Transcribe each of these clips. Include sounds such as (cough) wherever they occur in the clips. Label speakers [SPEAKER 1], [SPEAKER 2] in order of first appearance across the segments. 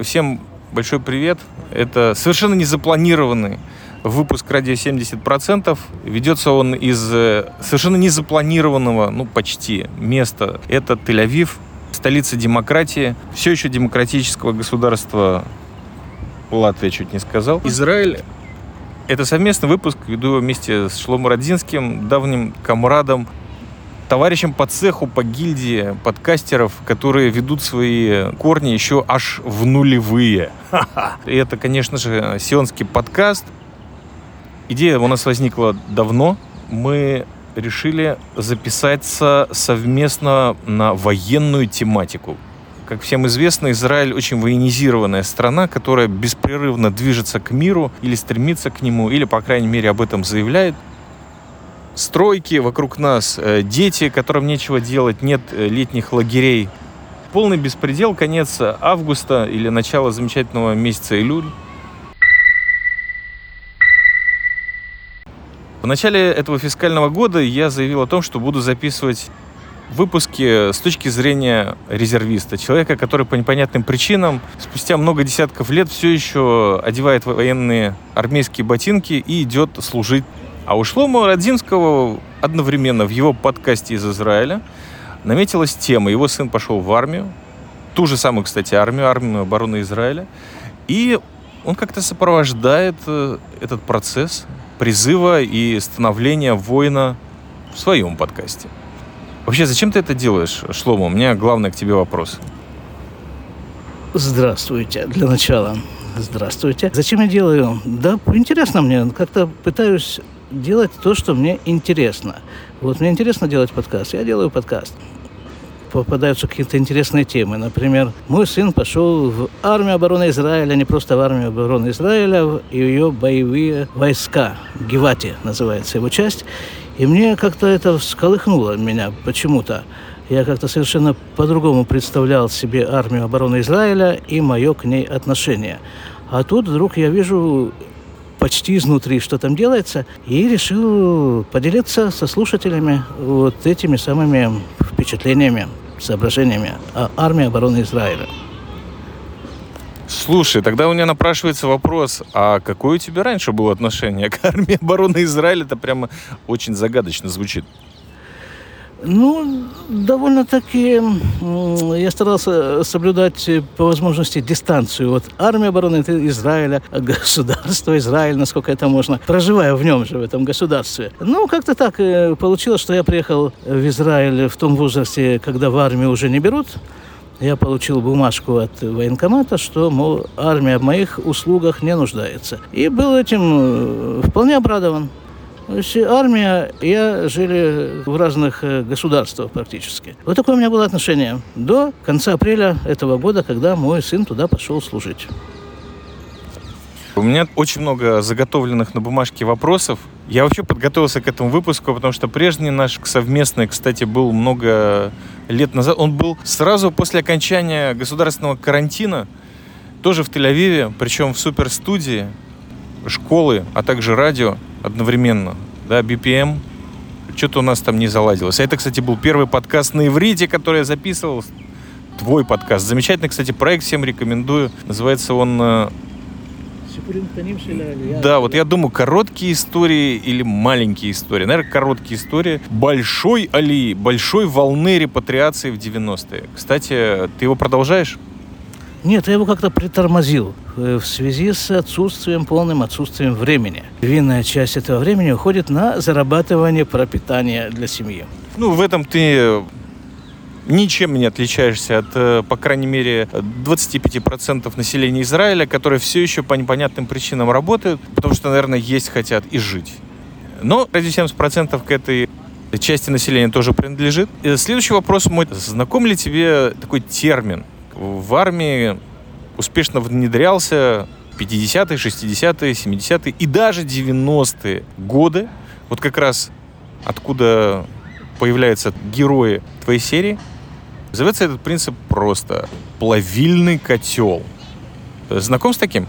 [SPEAKER 1] Всем большой привет. Это совершенно незапланированный выпуск «Радио 70%». Ведется он из э, совершенно незапланированного, ну, почти, места. Это Тель-Авив, столица демократии, все еще демократического государства Латвия чуть не сказал. Израиль это совместный выпуск, веду вместе с Шлом Родзинским, давним комрадом, товарищем по цеху, по гильдии подкастеров, которые ведут свои корни еще аж в нулевые. И это, конечно же, сионский подкаст. Идея у нас возникла давно. Мы решили записаться совместно на военную тематику. Как всем известно, Израиль очень военизированная страна, которая беспрерывно движется к миру или стремится к нему, или, по крайней мере, об этом заявляет. Стройки вокруг нас, э, дети, которым нечего делать, нет э, летних лагерей. Полный беспредел, конец августа или начало замечательного месяца июль. В начале этого фискального года я заявил о том, что буду записывать выпуске с точки зрения резервиста, человека, который по непонятным причинам спустя много десятков лет все еще одевает военные армейские ботинки и идет служить. А у Шлома Родзинского одновременно в его подкасте из Израиля наметилась тема. Его сын пошел в армию, ту же самую, кстати, армию, армию обороны Израиля. И он как-то сопровождает э, этот процесс призыва и становления воина в своем подкасте. Вообще, зачем ты это делаешь, Шлома? У меня главный к тебе вопрос.
[SPEAKER 2] Здравствуйте. Для начала. Здравствуйте. Зачем я делаю? Да, интересно мне. Как-то пытаюсь делать то, что мне интересно. Вот мне интересно делать подкаст. Я делаю подкаст. Попадаются какие-то интересные темы. Например, мой сын пошел в армию обороны Израиля, не просто в армию обороны Израиля, и ее боевые войска. Гевати называется его часть. И мне как-то это всколыхнуло меня почему-то. Я как-то совершенно по-другому представлял себе армию обороны Израиля и мое к ней отношение. А тут вдруг я вижу почти изнутри, что там делается, и решил поделиться со слушателями вот этими самыми впечатлениями, соображениями о армии обороны Израиля.
[SPEAKER 1] Слушай, тогда у меня напрашивается вопрос, а какое у тебя раньше было отношение к (laughs) армии обороны Израиля? Это прямо очень загадочно звучит.
[SPEAKER 2] Ну, довольно-таки я старался соблюдать по возможности дистанцию от армии обороны Израиля, государства Израиля, насколько это можно, проживая в нем же, в этом государстве. Ну, как-то так э, получилось, что я приехал в Израиль в том возрасте, когда в армию уже не берут, я получил бумажку от военкомата, что, мол, армия в моих услугах не нуждается. И был этим э, вполне обрадован. Армия я жили в разных э, государствах практически. Вот такое у меня было отношение до конца апреля этого года, когда мой сын туда пошел служить.
[SPEAKER 1] У меня очень много заготовленных на бумажке вопросов. Я вообще подготовился к этому выпуску, потому что прежний наш совместный, кстати, был много лет назад. Он был сразу после окончания государственного карантина, тоже в Тель-Авиве, причем в суперстудии, школы, а также радио одновременно. Да, BPM. Что-то у нас там не заладилось. А это, кстати, был первый подкаст на иврите, который я записывал. Твой подкаст. Замечательный, кстати, проект, всем рекомендую. Называется он э, да, вот я думаю, короткие истории или маленькие истории. Наверное, короткие истории большой Али, большой волны репатриации в 90-е. Кстати, ты его продолжаешь?
[SPEAKER 2] Нет, я его как-то притормозил э, в связи с отсутствием, полным отсутствием времени. Винная часть этого времени уходит на зарабатывание пропитания для семьи.
[SPEAKER 1] Ну, в этом ты ничем не отличаешься от, э, по крайней мере, 25% населения Израиля, которые все еще по непонятным причинам работают, потому что, наверное, есть хотят и жить. Но ради 70% к этой части населения тоже принадлежит. И следующий вопрос мой. Знаком ли тебе такой термин? В армии успешно внедрялся 50-е, 60-е, 70-е и даже 90-е годы. Вот как раз откуда появляются герои твоей серии – Называется этот принцип просто плавильный котел. Знаком с таким?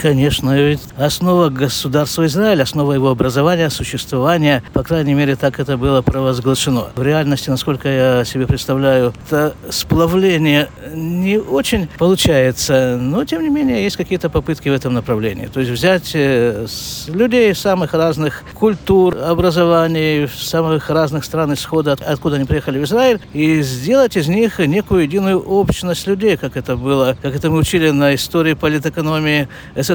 [SPEAKER 2] Конечно, ведь основа государства Израиль, основа его образования, существования, по крайней мере, так это было провозглашено. В реальности, насколько я себе представляю, это сплавление не очень получается, но, тем не менее, есть какие-то попытки в этом направлении. То есть взять э, людей самых разных культур, образований, самых разных стран исхода, откуда они приехали в Израиль, и сделать из них некую единую общность людей, как это было, как это мы учили на истории политэкономии СССР.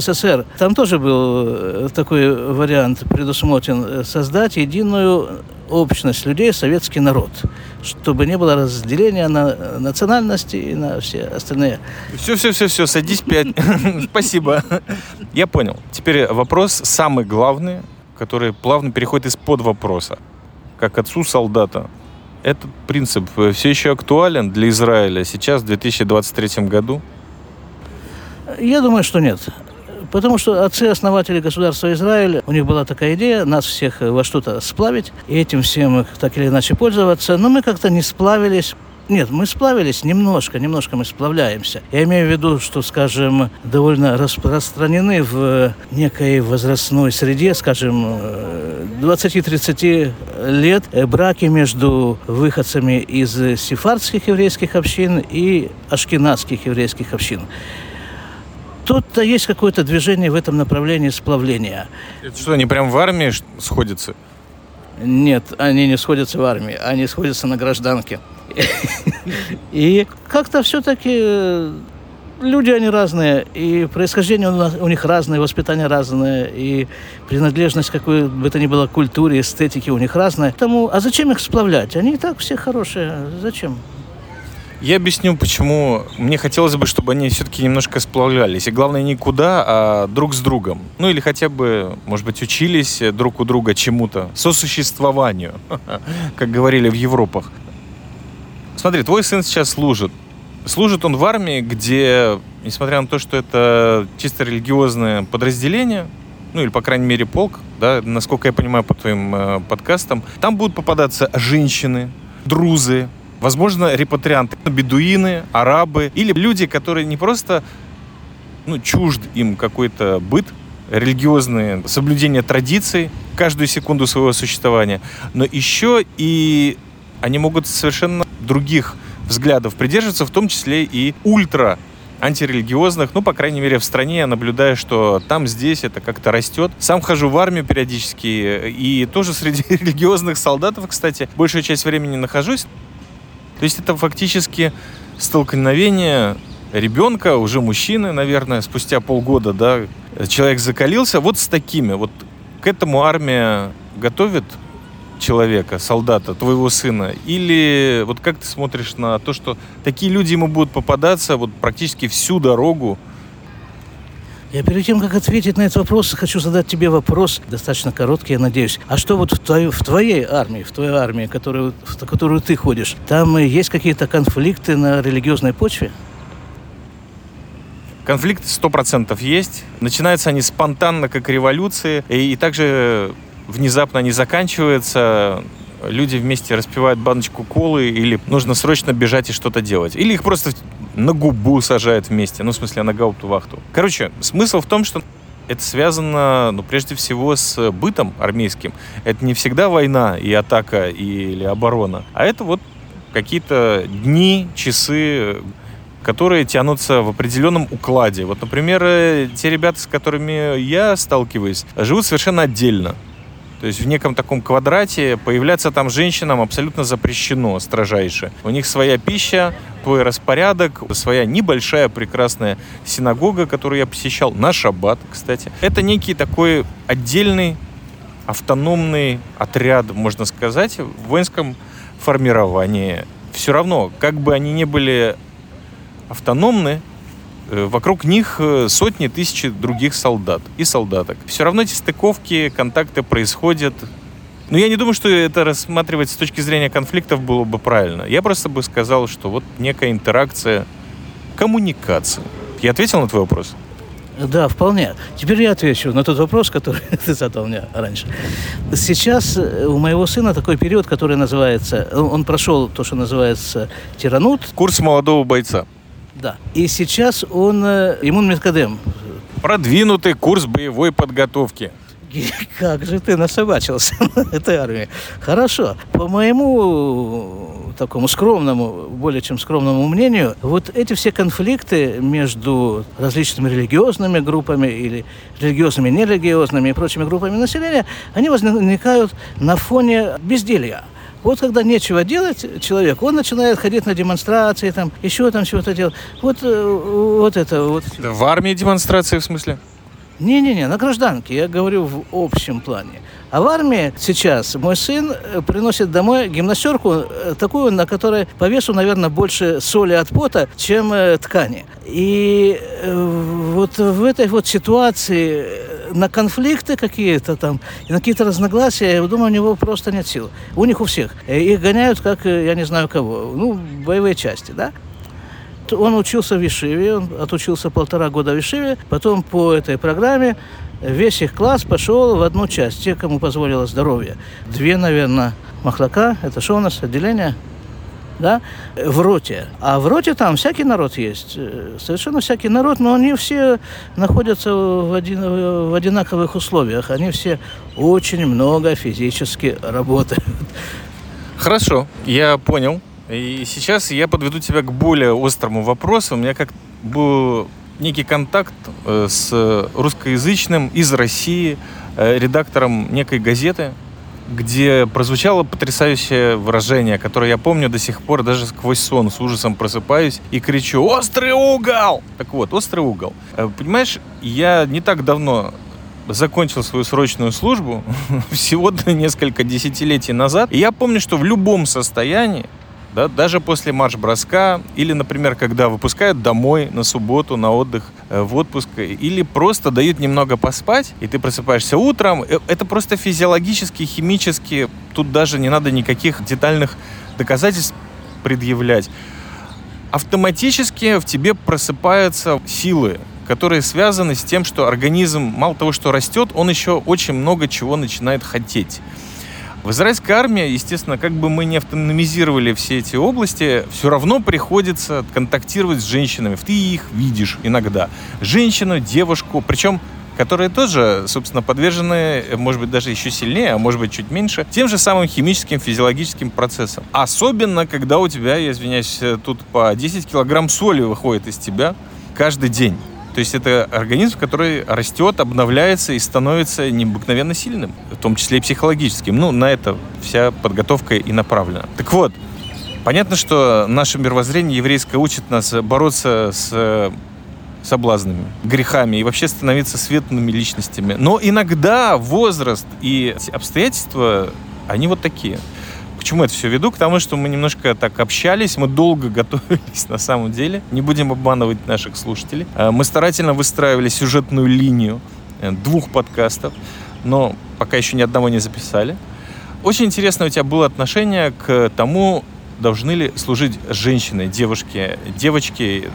[SPEAKER 2] Там тоже был э, такой вариант предусмотрен э, создать единую общность людей, советский народ, чтобы не было разделения на национальности и на все остальные.
[SPEAKER 1] Все, все, все, все, садись пять. (laughs) Спасибо. Я понял. Теперь вопрос самый главный, который плавно переходит из-под вопроса. Как отцу солдата. Этот принцип э, все еще актуален для Израиля сейчас, в 2023 году?
[SPEAKER 2] Я думаю, что нет. Потому что отцы-основатели государства Израиль, у них была такая идея нас всех во что-то сплавить, и этим всем так или иначе пользоваться. Но мы как-то не сплавились. Нет, мы сплавились немножко, немножко мы сплавляемся. Я имею в виду, что, скажем, довольно распространены в некой возрастной среде, скажем, 20-30 лет браки между выходцами из сефардских еврейских общин и ашкенадских еврейских общин. Тут-то есть какое-то движение в этом направлении сплавления.
[SPEAKER 1] Это что, они прям в армии сходятся?
[SPEAKER 2] Нет, они не сходятся в армии, они сходятся на гражданке. (laughs) И как-то все-таки э, люди они разные, и происхождение у, них разное, воспитание разное, и принадлежность какой бы то ни было культуре, эстетики у них разная. Тому, а зачем их сплавлять? Они и так все хорошие. Зачем?
[SPEAKER 1] Я объясню, почему мне хотелось бы, чтобы они все-таки немножко сплавлялись. И главное, не куда, а друг с другом. Ну или хотя бы, может быть, учились друг у друга чему-то. Сосуществованию, (laughs) как говорили в Европах. Смотри, твой сын сейчас служит. Служит он в армии, где, несмотря на то, что это чисто религиозное подразделение, ну или, по крайней мере, полк, да, насколько я понимаю по твоим э, подкастам, там будут попадаться женщины, друзы, Возможно, репатрианты, бедуины, арабы или люди, которые не просто ну, чужд им какой-то быт, религиозные соблюдения традиций каждую секунду своего существования, но еще и они могут совершенно других взглядов придерживаться, в том числе и ультра антирелигиозных, ну, по крайней мере, в стране я наблюдаю, что там, здесь это как-то растет. Сам хожу в армию периодически, и тоже среди (laughs) религиозных солдатов, кстати, большую часть времени нахожусь. То есть это фактически столкновение ребенка, уже мужчины, наверное, спустя полгода, да, человек закалился вот с такими. Вот к этому армия готовит человека, солдата, твоего сына? Или вот как ты смотришь на то, что такие люди ему будут попадаться вот практически всю дорогу
[SPEAKER 2] я перед тем, как ответить на этот вопрос, хочу задать тебе вопрос, достаточно короткий, я надеюсь. А что вот в, твоей, в твоей армии, в твоей армии, которую, в которую ты ходишь, там есть какие-то конфликты на религиозной почве?
[SPEAKER 1] Сто процентов есть. Начинаются они спонтанно, как революции, и, и также внезапно они заканчиваются люди вместе распивают баночку колы или нужно срочно бежать и что-то делать. Или их просто на губу сажают вместе, ну, в смысле, на гауптвахту. Короче, смысл в том, что это связано, ну, прежде всего, с бытом армейским. Это не всегда война и атака или оборона, а это вот какие-то дни, часы, которые тянутся в определенном укладе. Вот, например, э, те ребята, с которыми я сталкиваюсь, живут совершенно отдельно. То есть в неком таком квадрате появляться там женщинам абсолютно запрещено строжайше. У них своя пища, твой распорядок, своя небольшая прекрасная синагога, которую я посещал на шаббат, кстати. Это некий такой отдельный автономный отряд, можно сказать, в воинском формировании. Все равно, как бы они ни были автономны, вокруг них э, сотни тысяч других солдат и солдаток. Все равно эти стыковки, контакты происходят. Но я не думаю, что это рассматривать с точки зрения конфликтов было бы правильно. Я просто бы сказал, что вот некая интеракция, коммуникация. Я ответил на твой вопрос?
[SPEAKER 2] Да, вполне. Теперь я отвечу на тот вопрос, который (laughs) ты задал мне раньше. Сейчас э, у моего сына такой период, который называется... Он прошел то, что называется тиранут.
[SPEAKER 1] Курс молодого бойца.
[SPEAKER 2] Да. И сейчас он, э, ему Медкадем
[SPEAKER 1] Продвинутый курс боевой подготовки. (laughs)
[SPEAKER 2] Как же ты насобачился (laughs) на этой армии? Хорошо. По моему такому скромному, более чем скромному мнению, вот эти все конфликты между различными религиозными группами или религиозными, нерелигиозными и прочими группами населения, они возникают на фоне безделья. Вот когда нечего делать человек, он начинает ходить на демонстрации, там, еще там чего-то делать. Вот, э, вот это вот.
[SPEAKER 1] В армии демонстрации в смысле?
[SPEAKER 2] Не-не-не, на гражданке, я говорю в общем плане. А в армии сейчас мой сын э, приносит домой гимнастерку э, такую, на которой по весу, наверное, больше соли от пота, чем э, ткани. И вот в этой вот ситуации на конфликты какие-то там, на какие-то разногласия, я думаю, у него просто нет сил. У них у всех. Их гоняют, как я не знаю кого. Ну, боевые части, да? Он учился в Вишиве, он отучился полтора года в Вишиве, потом по этой программе весь их класс пошел в одну часть, те, кому позволило здоровье. Две, наверное, махлака, это что у нас, отделение? да, в роте. А в роте там всякий народ есть, э, совершенно всякий народ, но они все находятся в, один, в одинаковых условиях. Они все очень много физически работают.
[SPEAKER 1] Хорошо, я понял. И сейчас я подведу тебя к более острому вопросу. У меня как был некий контакт э, с русскоязычным из России э, редактором некой газеты, где прозвучало потрясающее выражение, которое я помню до сих пор, даже сквозь сон с ужасом просыпаюсь и кричу «Острый угол!» Так вот, «Острый угол». Э, понимаешь, я не так давно закончил свою срочную службу, (laughs) всего несколько десятилетий назад, и я помню, что в любом состоянии да, даже после марш-броска, или, например, когда выпускают домой на субботу, на отдых, э, в отпуск, или просто дают немного поспать, и ты просыпаешься утром, э, это просто физиологически, химически, тут даже не надо никаких детальных доказательств предъявлять. Автоматически в тебе просыпаются силы, которые связаны с тем, что организм мало того, что растет, он еще очень много чего начинает хотеть. В израильской армии, естественно, как бы мы не автономизировали все эти области, все равно приходится контактировать с женщинами. Ты их видишь иногда. Женщину, девушку, причем которые тоже, собственно, подвержены, может быть, даже еще сильнее, а может быть, чуть меньше, тем же самым химическим, физиологическим процессам. Особенно, когда у тебя, я извиняюсь, тут по 10 килограмм соли выходит из тебя каждый день. То есть это организм, который растет, обновляется и становится необыкновенно сильным, в том числе и психологическим. Ну, на это вся подготовка и направлена. Так вот, понятно, что наше мировоззрение еврейское учит нас бороться с соблазнами, грехами и вообще становиться светлыми личностями. Но иногда возраст и обстоятельства, они вот такие чему это все веду? К тому, что мы немножко так общались, мы долго (laughs) готовились на самом деле. Не будем обманывать наших слушателей. Э, мы старательно выстраивали сюжетную линию э, двух подкастов, но пока еще ни одного не записали. Очень интересно у тебя было отношение к тому, должны ли служить женщины, девушки, девочки,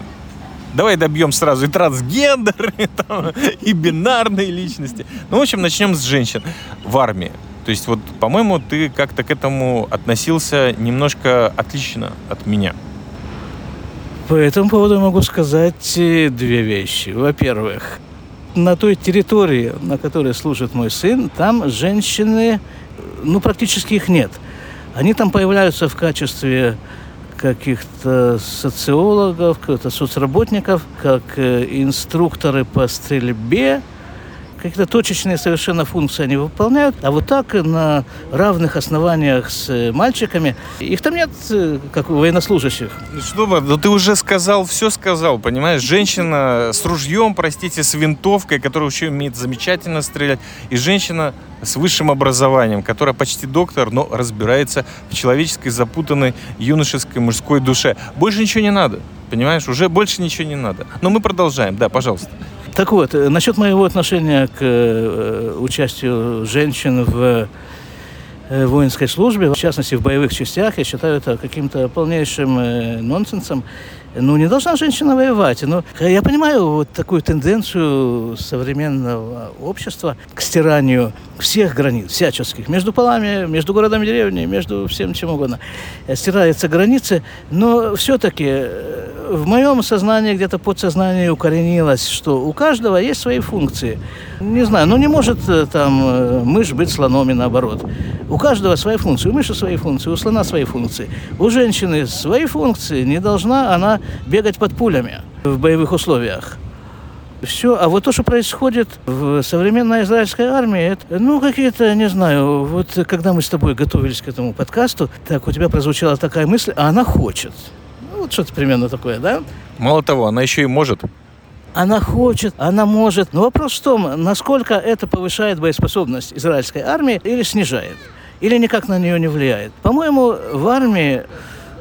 [SPEAKER 1] Давай добьем сразу и трансгендер, и, (laughs) там, и бинарные личности. Ну, в общем, начнем с женщин в армии. То есть вот, по-моему, ты как-то к этому относился немножко отлично от меня.
[SPEAKER 2] По этому поводу могу сказать э, две вещи. Во-первых, на той территории, на которой служит мой сын, там женщины, ну, практически их нет. Они там появляются в качестве каких-то социологов, каких-то соцработников, как э, инструкторы по стрельбе, какие-то точечные совершенно функции они выполняют, а вот так на равных основаниях с э, мальчиками, их там нет, э, как у военнослужащих.
[SPEAKER 1] Ну что, ну ты уже сказал, все сказал, понимаешь? Женщина с ружьем, простите, с винтовкой, которая еще умеет замечательно стрелять, и женщина с высшим образованием, которая почти доктор, но разбирается в человеческой запутанной юношеской мужской душе. Больше ничего не надо, понимаешь? Уже больше ничего не надо. Но мы продолжаем, да, пожалуйста.
[SPEAKER 2] Так вот, э, насчет моего отношения к э, участию женщин в э, воинской службе, в частности в боевых частях, я считаю это каким-то полнейшим э, нонсенсом. Ну, не должна женщина воевать. Но я понимаю вот такую тенденцию современного общества к стиранию всех границ, всяческих, между полами, между городом и деревней, между всем чем угодно. Стираются границы, но все-таки в моем сознании, где-то подсознании укоренилось, что у каждого есть свои функции. Не знаю, ну не может э, там э, мышь быть слоном и наоборот. У каждого свои функции. У мыши свои функции, у слона свои функции. У женщины свои функции. Не должна она бегать под пулями в боевых условиях. Все, а вот то, что происходит в современной израильской армии, это, ну, какие-то, не знаю, вот когда мы с тобой готовились к этому подкасту, так у тебя прозвучала такая мысль, а она хочет. Вот что-то примерно такое, да?
[SPEAKER 1] Мало того, она еще и может.
[SPEAKER 2] Она хочет, она может. Но вопрос в том, насколько это повышает боеспособность израильской армии или снижает. Или никак на нее не влияет. По-моему, в армии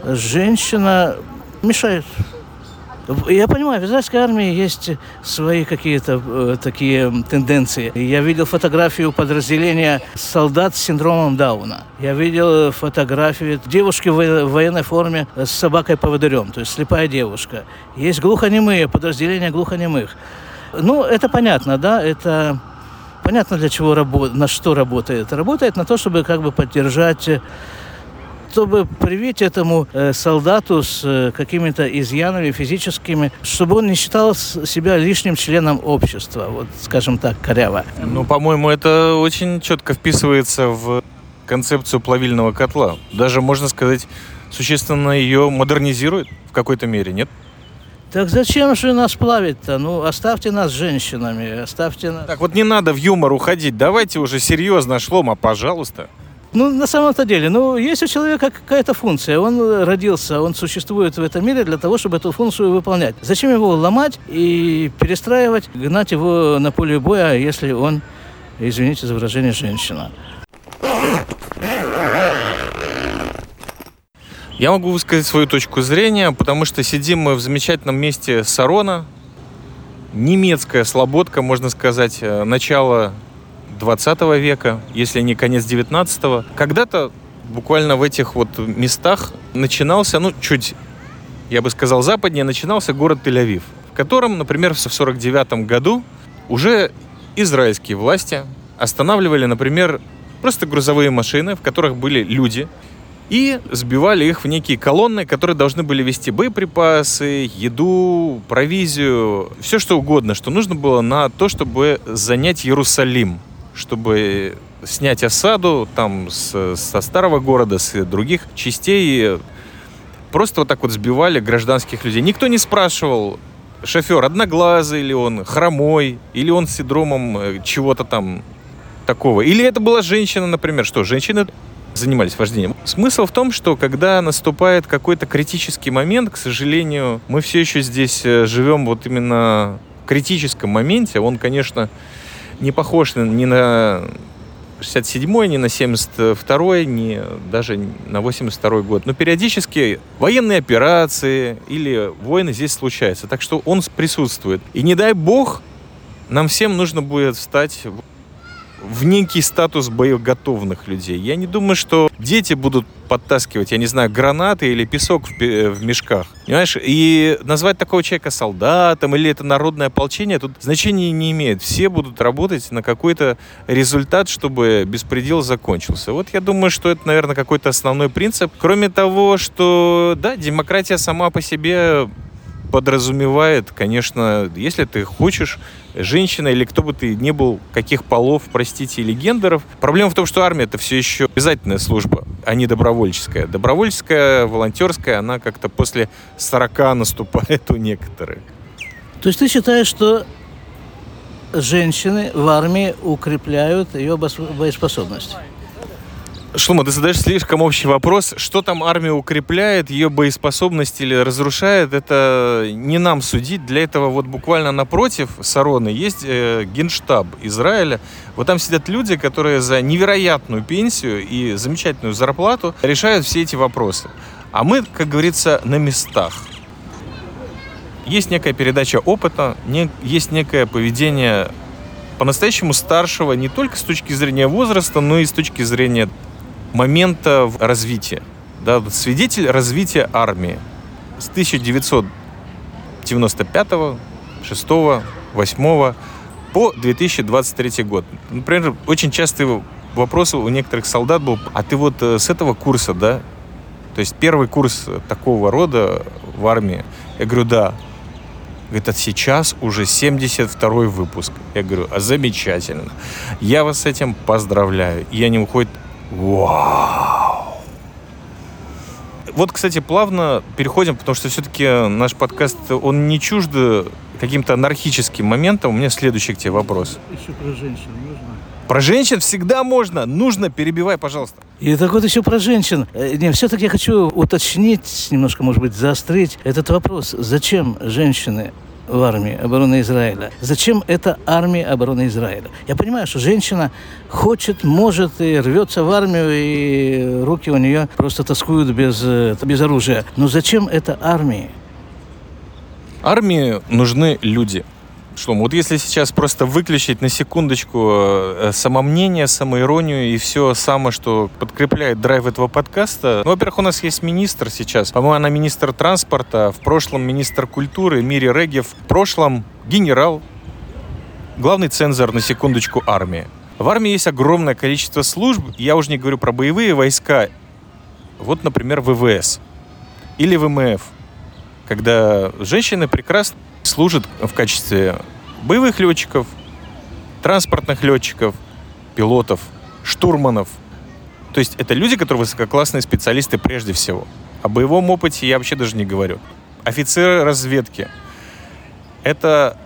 [SPEAKER 2] женщина мешает я понимаю, в израильской армии есть свои какие-то э, такие тенденции. Я видел фотографию подразделения солдат с синдромом Дауна. Я видел фотографию девушки в военной форме с собакой-поводырем, то есть слепая девушка. Есть глухонемые, подразделения глухонемых. Ну, это понятно, да, это понятно, для чего работает, на что работает. Работает на то, чтобы как бы поддержать чтобы привить этому э, солдату с э, какими-то изъянами физическими, чтобы он не считал себя лишним членом общества, вот скажем так, коряво.
[SPEAKER 1] Ну, по-моему, это очень четко вписывается в концепцию плавильного котла. Даже, можно сказать, существенно ее модернизирует в какой-то мере, нет?
[SPEAKER 2] Так зачем же нас плавить-то? Ну, оставьте нас женщинами, оставьте нас...
[SPEAKER 1] Так вот не надо в юмор уходить. Давайте уже серьезно, Шлома, пожалуйста.
[SPEAKER 2] Ну, на самом-то деле, ну, есть у человека какая-то функция. Он родился, он существует в этом мире для того, чтобы эту функцию выполнять. Зачем его ломать и перестраивать, гнать его на поле боя, если он, извините за выражение, женщина?
[SPEAKER 1] Я могу высказать свою точку зрения, потому что сидим мы в замечательном месте Сарона. Немецкая слободка, можно сказать, э, начало 20 века, если не конец 19 Когда-то буквально в этих вот местах начинался, ну, чуть, я бы сказал, западнее, начинался город Тель-Авив, в котором, например, в 49 году уже израильские власти останавливали, например, просто грузовые машины, в которых были люди, и сбивали их в некие колонны, которые должны были вести боеприпасы, еду, провизию, все что угодно, что нужно было на то, чтобы занять Иерусалим чтобы снять осаду там с, со старого города, с других частей. Просто вот так вот сбивали гражданских людей. Никто не спрашивал, шофер одноглазый или он, хромой, или он с синдромом э, чего-то там такого. Или это была женщина, например. Что, женщины занимались вождением. Смысл в том, что когда наступает какой-то критический момент, к сожалению, мы все еще здесь э, живем вот именно в критическом моменте. Он, конечно, не похож ни на 67-й, ни на 72-й, ни даже на 82-й год. Но периодически военные операции или войны здесь случаются. Так что он присутствует. И не дай бог, нам всем нужно будет встать в некий статус боеготовных людей. Я не думаю, что дети будут подтаскивать, я не знаю, гранаты или песок в, в мешках. Понимаешь? И назвать такого человека солдатом или это народное ополчение тут значения не имеет. Все будут работать на какой-то результат, чтобы беспредел закончился. Вот я думаю, что это, наверное, какой-то основной принцип. Кроме того, что, да, демократия сама по себе подразумевает, конечно, если ты хочешь, женщина или кто бы ты ни был, каких полов, простите, или гендеров. Проблема в том, что армия это все еще обязательная служба, а не добровольческая. Добровольческая, волонтерская, она как-то после 40 наступает у некоторых.
[SPEAKER 2] То есть ты считаешь, что женщины в армии укрепляют ее боеспособность?
[SPEAKER 1] Шлума, ты задаешь слишком общий вопрос. Что там армия укрепляет, ее боеспособность или разрушает, это не нам судить. Для этого вот буквально напротив Сароны есть э, генштаб Израиля. Вот там сидят люди, которые за невероятную пенсию и замечательную зарплату решают все эти вопросы. А мы, как говорится, на местах. Есть некая передача опыта, не, есть некое поведение по-настоящему старшего не только с точки зрения возраста, но и с точки зрения момента развития. Да, свидетель развития армии с 1995, 6, 8 по 2023 год. Например, очень частые вопросы у некоторых солдат был, а ты вот э, с этого курса, да? То есть первый курс такого рода в армии. Я говорю, да. Говорит, а сейчас уже 72 выпуск. Я говорю, а замечательно. Я вас с этим поздравляю. И они уходят, вау. Вот, кстати, плавно переходим, потому что все-таки наш подкаст, он не чужд каким-то анархическим моментом. У меня следующий к тебе вопрос.
[SPEAKER 2] Еще про женщин нужно.
[SPEAKER 1] Про женщин всегда можно. Нужно, перебивай, пожалуйста.
[SPEAKER 2] И так вот еще про женщин. Э, не, все-таки я хочу уточнить, немножко, может быть, заострить этот вопрос. Зачем женщины в армии обороны Израиля. Зачем это армия обороны Израиля? Я понимаю, что женщина хочет, может и рвется в армию, и руки у нее просто тоскуют без, э, без оружия. Но зачем это армии?
[SPEAKER 1] Армии нужны люди. Шлом, вот если сейчас просто выключить на секундочку э, самомнение, самоиронию и все самое, что подкрепляет драйв этого подкаста. Ну, во-первых, у нас есть министр сейчас. По-моему, она министр транспорта, в прошлом министр культуры Мири Регев, в прошлом генерал, главный цензор, на секундочку, армии. В армии есть огромное количество служб. Я уже не говорю про боевые войска. Вот, например, ВВС или ВМФ – когда женщины прекрасно служат в качестве боевых летчиков, транспортных летчиков, пилотов, штурманов. То есть это люди, которые высококлассные специалисты прежде всего. О боевом опыте я вообще даже не говорю. Офицеры разведки. Это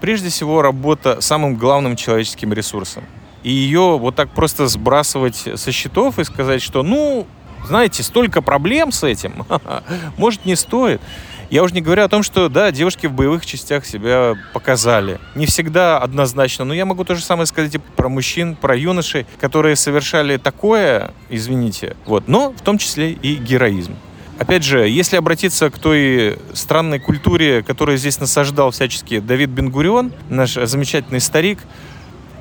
[SPEAKER 1] прежде всего работа самым главным человеческим ресурсом. И ее вот так просто сбрасывать со счетов и сказать, что, ну, знаете, столько проблем с этим, (laughs) может, не стоит. Я уже не говорю о том, что, да, девушки в боевых частях себя показали. Не всегда однозначно, но я могу то же самое сказать и про мужчин, про юношей, которые совершали такое, извините, вот, но в том числе и героизм. Опять же, если обратиться к той странной культуре, которую здесь насаждал всячески Давид Бенгурион, наш замечательный старик,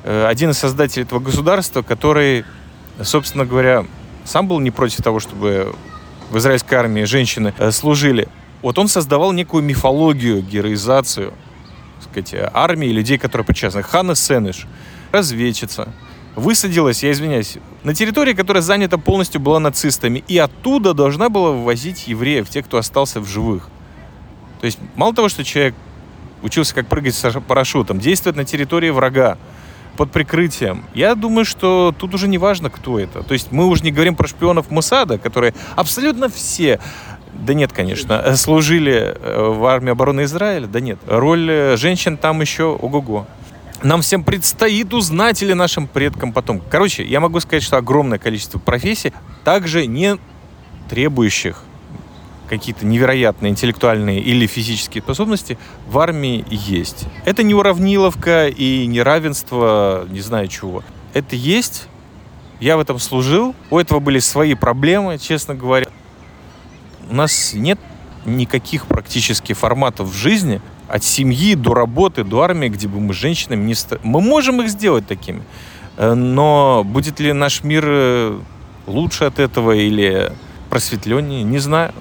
[SPEAKER 1] э, один из создателей этого государства, который, собственно говоря, сам был не против того, чтобы в израильской армии женщины э, служили. Вот он создавал некую мифологию, героизацию сказать, армии, людей, которые причастны. Ханна Сенеш, разведчица, высадилась, я извиняюсь, на территории, которая занята полностью была нацистами, и оттуда должна была вывозить евреев, тех, кто остался в живых. То есть мало того, что человек учился как прыгать с парашютом, действует на территории врага, под прикрытием. Я думаю, что тут уже не важно, кто это. То есть мы уже не говорим про шпионов Мусада, которые абсолютно все да нет, конечно. Служили э, в армии обороны Израиля? Да нет. Роль э, женщин там еще ого-го. Нам всем предстоит узнать или нашим предкам потом. Короче, я могу сказать, что огромное количество профессий, также не требующих какие-то невероятные интеллектуальные или физические способности в армии есть. Это не уравниловка и не равенство, не знаю чего. Это есть. Я в этом служил. У этого были свои проблемы, честно говоря. У нас нет никаких практически форматов в жизни, от семьи до работы, до армии, где бы мы женщинами не... Ст... Мы можем их сделать такими. Э, но будет ли наш мир э, лучше от этого или просветленнее, не знаю.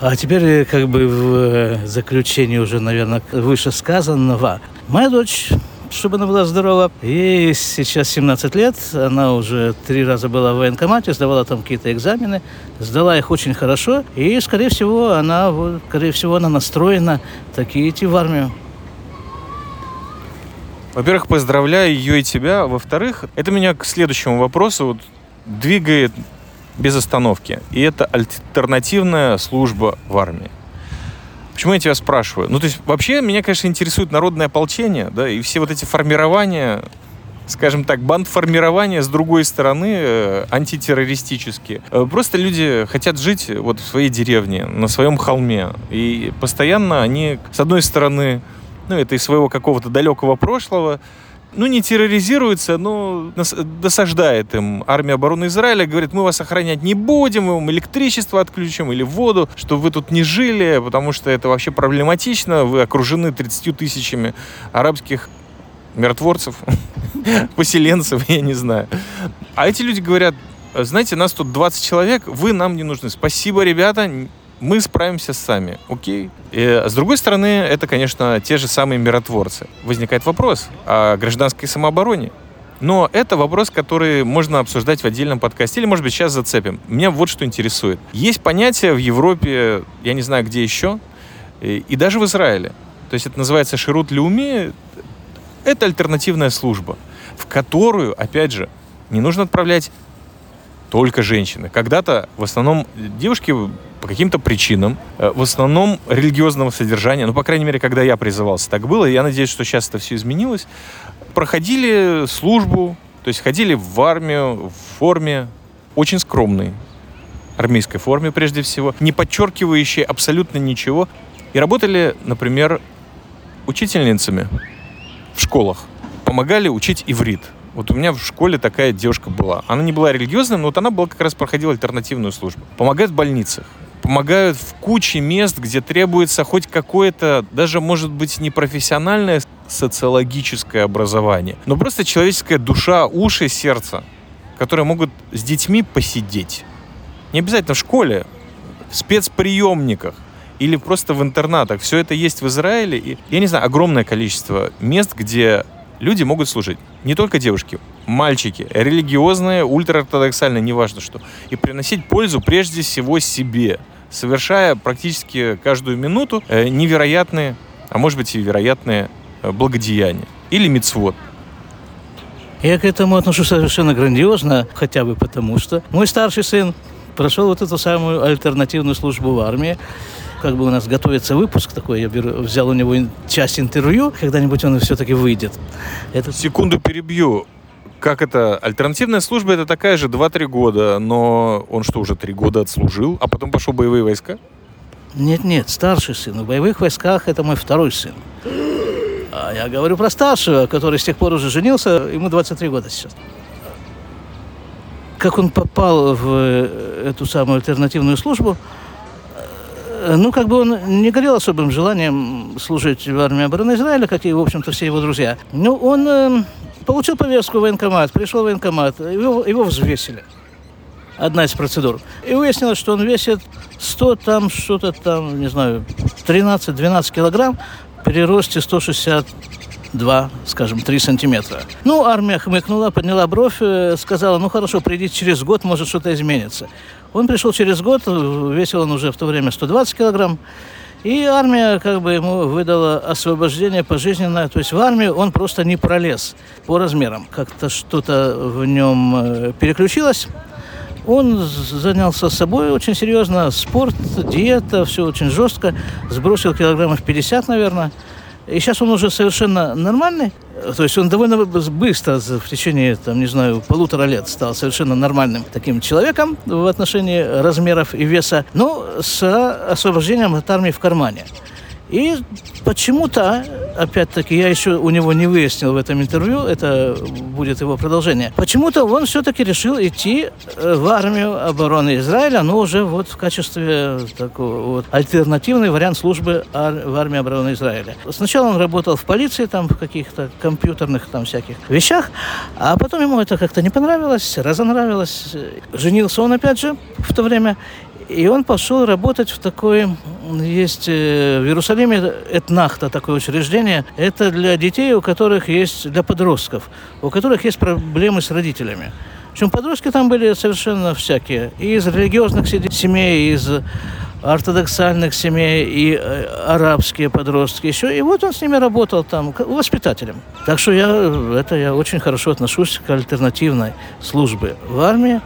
[SPEAKER 2] А теперь э, как бы в заключение уже, наверное, вышесказанного. Моя дочь чтобы она была здорова. Ей сейчас 17 лет, она уже три раза была в военкомате, сдавала там какие-то экзамены, сдала их очень хорошо, и, скорее всего, она, скорее всего, она настроена таки идти в армию.
[SPEAKER 1] Во-первых, поздравляю ее и тебя. Во-вторых, это меня к следующему вопросу вот, двигает без остановки. И это альтернативная служба в армии. Почему я тебя спрашиваю? Ну, то есть, вообще, меня, конечно, интересует народное ополчение, да, и все вот эти формирования, скажем так, бандформирования с другой стороны, э, антитеррористические. Э, просто люди хотят жить вот в своей деревне, на своем холме. И постоянно они, с одной стороны, ну, это из своего какого-то далекого прошлого, ну, не терроризируется, но досаждает им армия обороны Израиля, говорит, мы вас охранять не будем, мы вам электричество отключим или воду, что вы тут не жили, потому что это вообще проблематично, вы окружены 30 тысячами арабских миротворцев, (laughs) поселенцев, я не знаю. А эти люди говорят, знаете, нас тут 20 человек, вы нам не нужны. Спасибо, ребята, мы справимся сами, окей? И, с другой стороны, это, конечно, те же самые миротворцы. Возникает вопрос о гражданской самообороне. Но это вопрос, который можно обсуждать в отдельном подкасте, или, может быть, сейчас зацепим. Меня вот что интересует. Есть понятие в Европе, я не знаю, где еще, и, и даже в Израиле. То есть это называется ширут леуми. Это альтернативная служба, в которую, опять же, не нужно отправлять только женщины. Когда-то в основном девушки по каким-то причинам, э, в основном религиозного содержания, ну, по крайней мере, когда я призывался, так было, я надеюсь, что сейчас это все изменилось, проходили службу, то есть ходили в армию в форме очень скромной, армейской форме прежде всего, не подчеркивающей абсолютно ничего, и работали, например, учительницами в школах, помогали учить иврит – вот у меня в школе такая девушка была. Она не была религиозной, но вот она была как раз проходила альтернативную службу. Помогает в больницах помогают в куче мест, где требуется хоть какое-то, даже может быть не профессиональное социологическое образование, но просто человеческая душа, уши, сердце, которые могут с детьми посидеть. Не обязательно в школе, в спецприемниках или просто в интернатах. Все это есть в Израиле. И, я не знаю, огромное количество мест, где люди могут служить. Не только девушки, мальчики, религиозные, ультраортодоксальные, неважно что. И приносить пользу прежде всего себе, совершая практически каждую минуту э, невероятные, а может быть и вероятные э, благодеяния. Или мицвод.
[SPEAKER 2] Я к этому отношусь совершенно грандиозно, хотя бы потому, что мой старший сын прошел вот эту самую альтернативную службу в армии как бы у нас готовится выпуск такой, я беру, взял у него часть интервью, когда-нибудь он все-таки выйдет.
[SPEAKER 1] Это... Секунду перебью. Как это? Альтернативная служба это такая же 2-3 года, но он что, уже 3 года отслужил, а потом пошел в боевые войска?
[SPEAKER 2] Нет-нет, старший сын. В боевых войсках это мой второй сын. А я говорю про старшего, который с тех пор уже женился, ему 23 года сейчас. Как он попал в э, эту самую альтернативную службу, ну, как бы он не горел особым желанием служить в армии обороны Израиля, как и, в общем-то, все его друзья. Но он э, получил повестку в военкомат, пришел в военкомат, его, его взвесили. Одна из процедур. И выяснилось, что он весит 100, там, что-то там, не знаю, 13-12 килограмм при росте 160 2, скажем, 3 сантиметра. Ну, армия хмыкнула, подняла бровь, э, сказала, ну хорошо, придите через год, может что-то изменится. Он пришел через год, весил он уже в то время 120 килограмм, и армия как бы ему выдала освобождение пожизненное. То есть в армию он просто не пролез по размерам. Как-то что-то в нем э, переключилось. Он занялся собой очень серьезно. Спорт, диета, все очень жестко. Сбросил килограммов 50, наверное. И сейчас он уже совершенно нормальный. То есть он довольно быстро, в течение, там, не знаю, полутора лет стал совершенно нормальным таким человеком в отношении размеров и веса, но с освобождением от армии в кармане. И почему-то, опять-таки, я еще у него не выяснил в этом интервью, это будет его продолжение, почему-то он все-таки решил идти э, в армию обороны Израиля, но уже вот в качестве такого вот альтернативный вариант службы в армии обороны Израиля. Сначала он работал в полиции, там, в каких-то компьютерных там всяких вещах, а потом ему это как-то не понравилось, разонравилось. Женился он, опять же, в то время, и он пошел работать в такой, есть э, в Иерусалиме Этнахта, такое учреждение. Это для детей, у которых есть, для подростков, у которых есть проблемы с родителями. Причем подростки там были совершенно всякие. И из религиозных семей, и из ортодоксальных семей, и э, арабские подростки еще. И вот он с ними работал там, воспитателем. Так что я, это я очень хорошо отношусь к альтернативной службе в армии.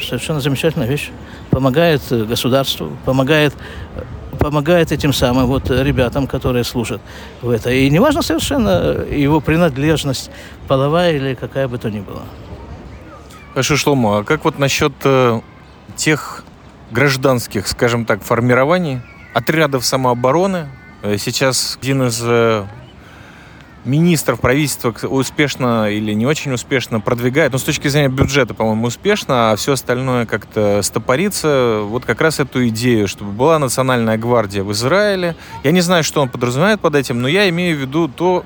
[SPEAKER 2] Совершенно замечательная вещь помогает э, государству, помогает помогает этим самым вот ребятам, которые служат в это. И не важно совершенно его принадлежность, половая или какая бы то ни была.
[SPEAKER 1] Хорошо, Шломо, а как вот насчет э, тех гражданских, скажем так, формирований, отрядов самообороны? Э, сейчас один из э, министров правительства успешно или не очень успешно продвигает, но с точки зрения бюджета, по-моему, успешно, а все остальное как-то стопорится. Вот как раз эту идею, чтобы была национальная гвардия в Израиле. Я не знаю, что он подразумевает под этим, но я имею в виду то,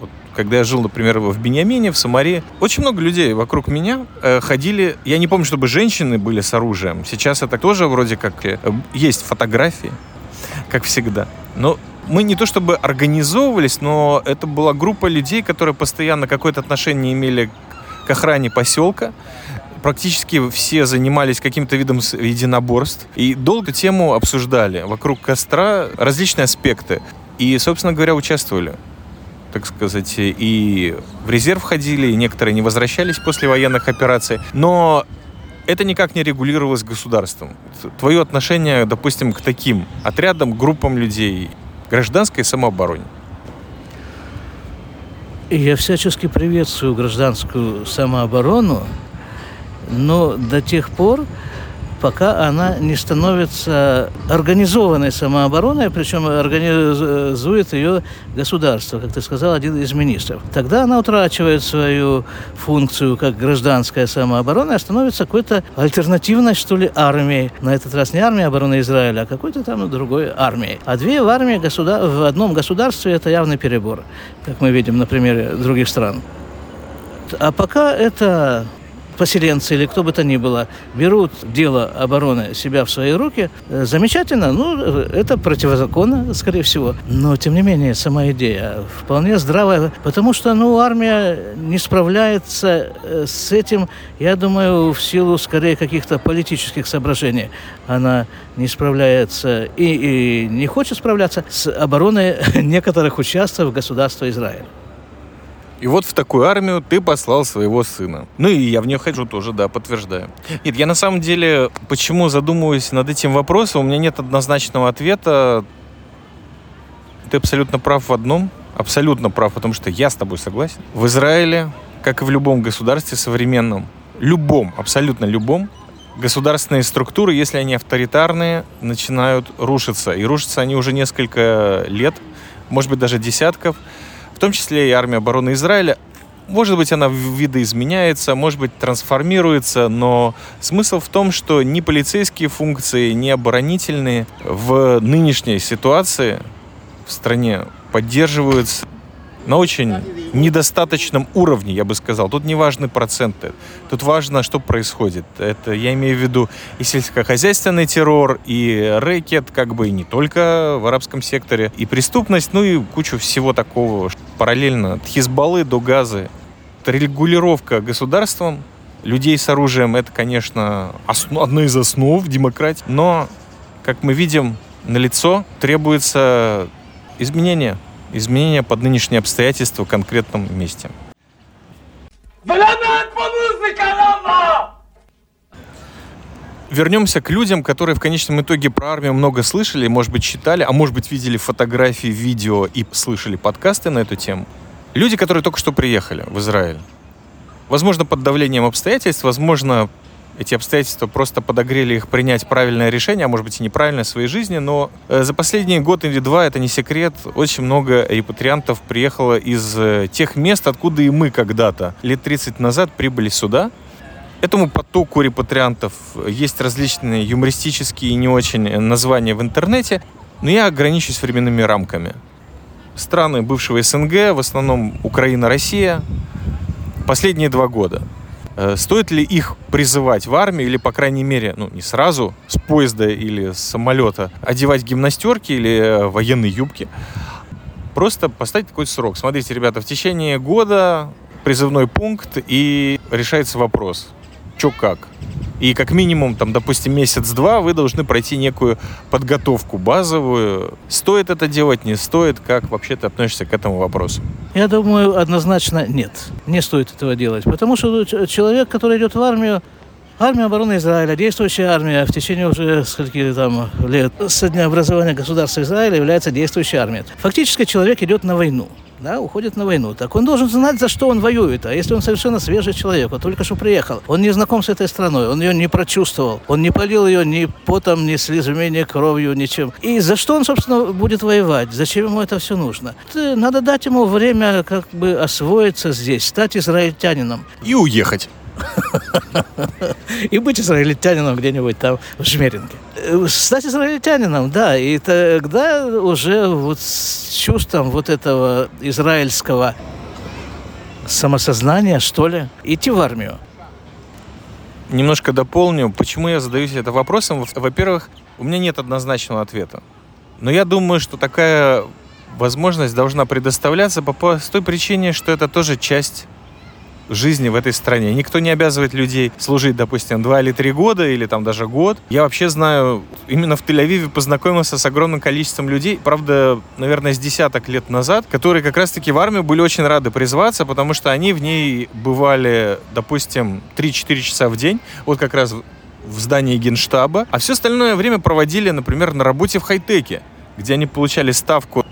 [SPEAKER 1] вот, когда я жил, например, в Бениамине, в Самаре, очень много людей вокруг меня э, ходили. Я не помню, чтобы женщины были с оружием. Сейчас это тоже вроде как э, есть фотографии, как всегда. Но мы не то чтобы организовывались, но это была группа людей, которые постоянно какое-то отношение имели к охране поселка. Практически все занимались каким-то видом единоборств. И долго тему обсуждали. Вокруг костра различные аспекты. И, собственно говоря, участвовали так сказать, и в резерв ходили, и некоторые не возвращались после военных операций. Но это никак не регулировалось государством. Твое отношение, допустим, к таким отрядам, группам людей, гражданской самообороне.
[SPEAKER 2] Я всячески приветствую гражданскую самооборону, но до тех пор, пока она не становится организованной самообороной, причем организует ее государство, как ты сказал, один из министров. Тогда она утрачивает свою функцию как гражданская самооборона и становится какой-то альтернативной, что ли, армией. На этот раз не армия обороны Израиля, а какой-то там другой армией. А две в армии государ... в одном государстве – это явный перебор, как мы видим на примере других стран. А пока это поселенцы или кто бы то ни было берут дело обороны себя в свои руки, э, замечательно, ну, это противозаконно, скорее всего. Но, тем не менее, сама идея вполне здравая, потому что, ну, армия не справляется э, с этим, я думаю, в силу, скорее, каких-то политических соображений. Она не справляется и, и не хочет справляться с обороной (laughs) некоторых участков государства Израиль.
[SPEAKER 1] И вот в такую армию ты послал своего сына. Ну и я в нее хожу тоже, да, подтверждаю. Нет, я на самом деле, почему задумываюсь над этим вопросом, у меня нет однозначного ответа. Ты абсолютно прав в одном. Абсолютно прав, потому что я с тобой согласен. В Израиле, как и в любом государстве современном, любом, абсолютно любом, государственные структуры, если они авторитарные, начинают рушиться. И рушатся они уже несколько лет, может быть, даже десятков в том числе и армия обороны Израиля. Может быть, она видоизменяется, может быть, трансформируется, но смысл в том, что ни полицейские функции, ни оборонительные в нынешней ситуации в стране поддерживаются на очень недостаточном уровне, я бы сказал. Тут не важны проценты. Тут важно, что происходит. Это я имею в виду и сельскохозяйственный террор, и рэкет, как бы и не только в арабском секторе, и преступность, ну и кучу всего такого параллельно. От Хизбаллы до Газы. Регулировка государством людей с оружием, это, конечно, основ, одна из основ демократии. Но, как мы видим, на лицо требуется изменение изменения под нынешние обстоятельства в конкретном месте. Вернемся к людям, которые в конечном итоге про армию много слышали, может быть, читали, а может быть, видели фотографии, видео и слышали подкасты на эту тему. Люди, которые только что приехали в Израиль. Возможно, под давлением обстоятельств, возможно, эти обстоятельства просто подогрели их принять правильное решение, а может быть и неправильное в своей жизни, но э, за последние год или два, это не секрет, очень много репатриантов приехало из э, тех мест, откуда и мы когда-то, лет 30 назад, прибыли сюда. Этому потоку репатриантов есть различные юмористические и не очень названия в интернете, но я ограничусь временными рамками. Страны бывшего СНГ, в основном Украина, Россия, последние два года – Э, стоит ли их призывать в армию или, по крайней мере, ну, не сразу, с поезда или с самолета, одевать гимнастерки или э, военные юбки? Просто поставить такой срок. Смотрите, ребята, в течение года призывной пункт и решается вопрос. Чё как? И как минимум, там, допустим, месяц-два вы должны пройти некую подготовку базовую. Стоит это делать, не стоит? Как вообще ты относишься к этому вопросу?
[SPEAKER 2] Я думаю, однозначно нет. Не стоит этого делать. Потому что человек, который идет в армию, Армия обороны Израиля, действующая армия в течение уже скольких там лет со дня образования государства Израиля является действующей армией. Фактически человек идет на войну да, уходит на войну. Так он должен знать, за что он воюет. А если он совершенно свежий человек, он только что приехал, он не знаком с этой страной, он ее не прочувствовал, он не полил ее ни потом, ни слезами, ни кровью, ничем. И за что он, собственно, будет воевать? Зачем ему это все нужно? Надо дать ему время как бы освоиться здесь, стать израильтянином.
[SPEAKER 1] И уехать.
[SPEAKER 2] И быть израильтянином где-нибудь там в Жмеринге. Стать израильтянином, да, и тогда уже вот с чувством вот этого израильского самосознания, что ли, идти в армию?
[SPEAKER 1] Немножко дополню, почему я задаюсь этим вопросом. Во-первых, у меня нет однозначного ответа. Но я думаю, что такая возможность должна предоставляться по той причине, что это тоже часть жизни в этой стране. Никто не обязывает людей служить, допустим, два или три года, или там даже год. Я вообще знаю, именно в Тель-Авиве познакомился с огромным количеством людей, правда, наверное, с десяток лет назад, которые как раз-таки в армию были очень рады призваться, потому что они в ней бывали, допустим, 3-4 часа в день, вот как раз в здании генштаба, а все остальное время проводили, например, на работе в хай-теке, где они получали ставку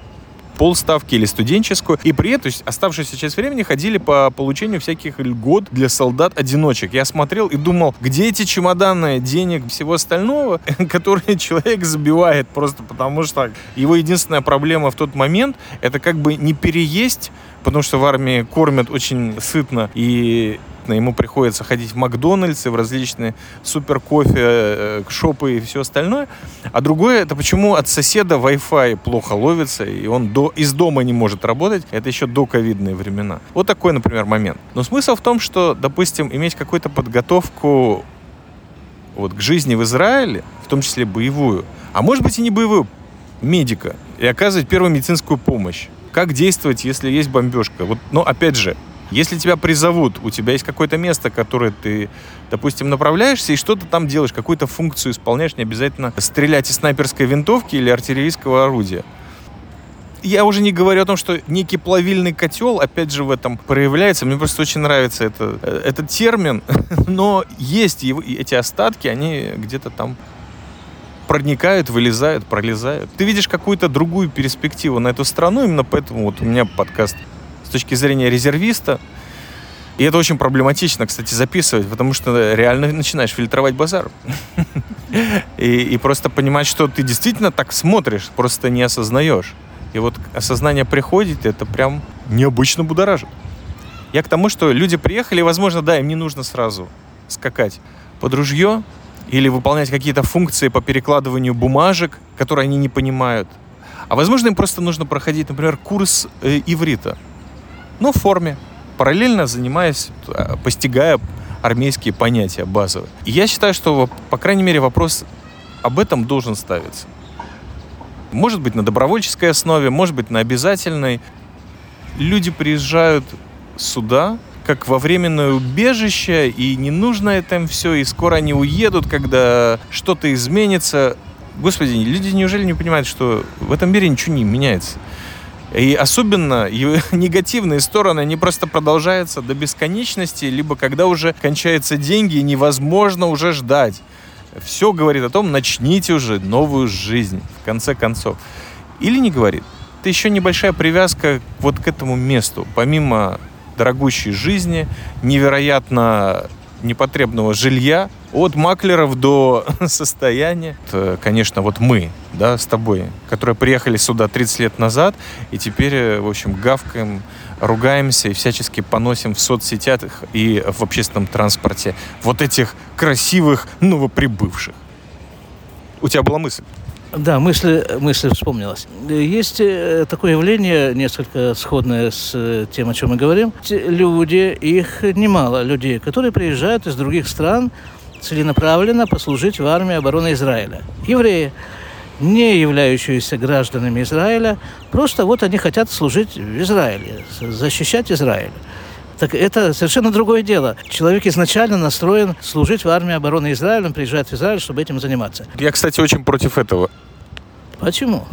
[SPEAKER 1] полставки или студенческую. И при этом, оставшуюся часть времени ходили по получению всяких льгот для солдат-одиночек. Я смотрел и думал, где эти чемоданы денег, всего остального, (laughs) которые человек забивает просто потому, что его единственная проблема в тот момент это как бы не переесть, потому что в армии кормят очень сытно и ему приходится ходить в Макдональдсы, в различные супер кофе, э, шопы и все остальное. А другое, это почему от соседа Wi-Fi плохо ловится, и он до, из дома не может работать. Это еще до ковидные времена. Вот такой, например, момент. Но смысл в том, что, допустим, иметь какую-то подготовку вот, к жизни в Израиле, в том числе боевую, а может быть и не боевую, медика, и оказывать первую медицинскую помощь. Как действовать, если есть бомбежка? Вот, но опять же, если тебя призовут, у тебя есть какое-то место, которое ты, допустим, направляешься и что-то там делаешь, какую-то функцию исполняешь, не обязательно стрелять из снайперской винтовки или артиллерийского орудия. Я уже не говорю о том, что некий плавильный котел, опять же, в этом проявляется. Мне просто очень нравится это, этот термин, (laughs) но есть его, эти остатки, они где-то там проникают, вылезают, пролезают. Ты видишь какую-то другую перспективу на эту страну, именно поэтому вот у меня подкаст точки зрения резервиста. И это очень проблематично, кстати, записывать, потому что реально начинаешь фильтровать базар. (laughs) И, и просто понимать, что ты действительно так смотришь, просто не осознаешь. И вот осознание приходит, это прям необычно будоражит. Я к тому, что люди приехали, возможно, да, им не нужно сразу скакать под ружье или выполнять какие-то функции по перекладыванию бумажек, которые они не понимают. А возможно, им просто нужно проходить, например, курс э, иврита но в форме, параллельно занимаясь, э, постигая армейские понятия базовые. И я считаю, что, по крайней мере, вопрос об этом должен ставиться. Может быть, на добровольческой основе, может быть, на обязательной. Люди приезжают сюда, как во временное убежище, и не нужно это им все, и скоро они уедут, когда что-то изменится. Господи, люди неужели не понимают, что в этом мире ничего не меняется? И особенно (laughs) негативные стороны, они просто продолжаются до бесконечности, либо когда уже кончаются деньги, невозможно уже ждать. Все говорит о том, начните уже новую жизнь, в конце концов. Или не говорит. Это еще небольшая привязка вот к этому месту. Помимо дорогущей жизни, невероятно непотребного жилья, от маклеров до (laughs) состояния. Это, конечно, вот мы, да, с тобой, которые приехали сюда 30 лет назад, и теперь, э, в общем, гавкаем, ругаемся и всячески поносим в соцсетях и в общественном транспорте вот этих красивых новоприбывших. У тебя была мысль?
[SPEAKER 2] Да, мысль, мысль вспомнилась. Есть э, такое явление, несколько сходное с э, тем, о чем мы говорим. Люди, их немало людей, которые приезжают из других стран целенаправленно послужить в армии обороны Израиля. Евреи, не являющиеся гражданами Израиля, просто вот они хотят служить в Израиле, защищать Израиль. Так это совершенно другое дело. Человек изначально настроен служить в армии обороны Израиля, он приезжает в Израиль, чтобы этим заниматься.
[SPEAKER 1] Я, кстати, очень против этого.
[SPEAKER 2] Почему?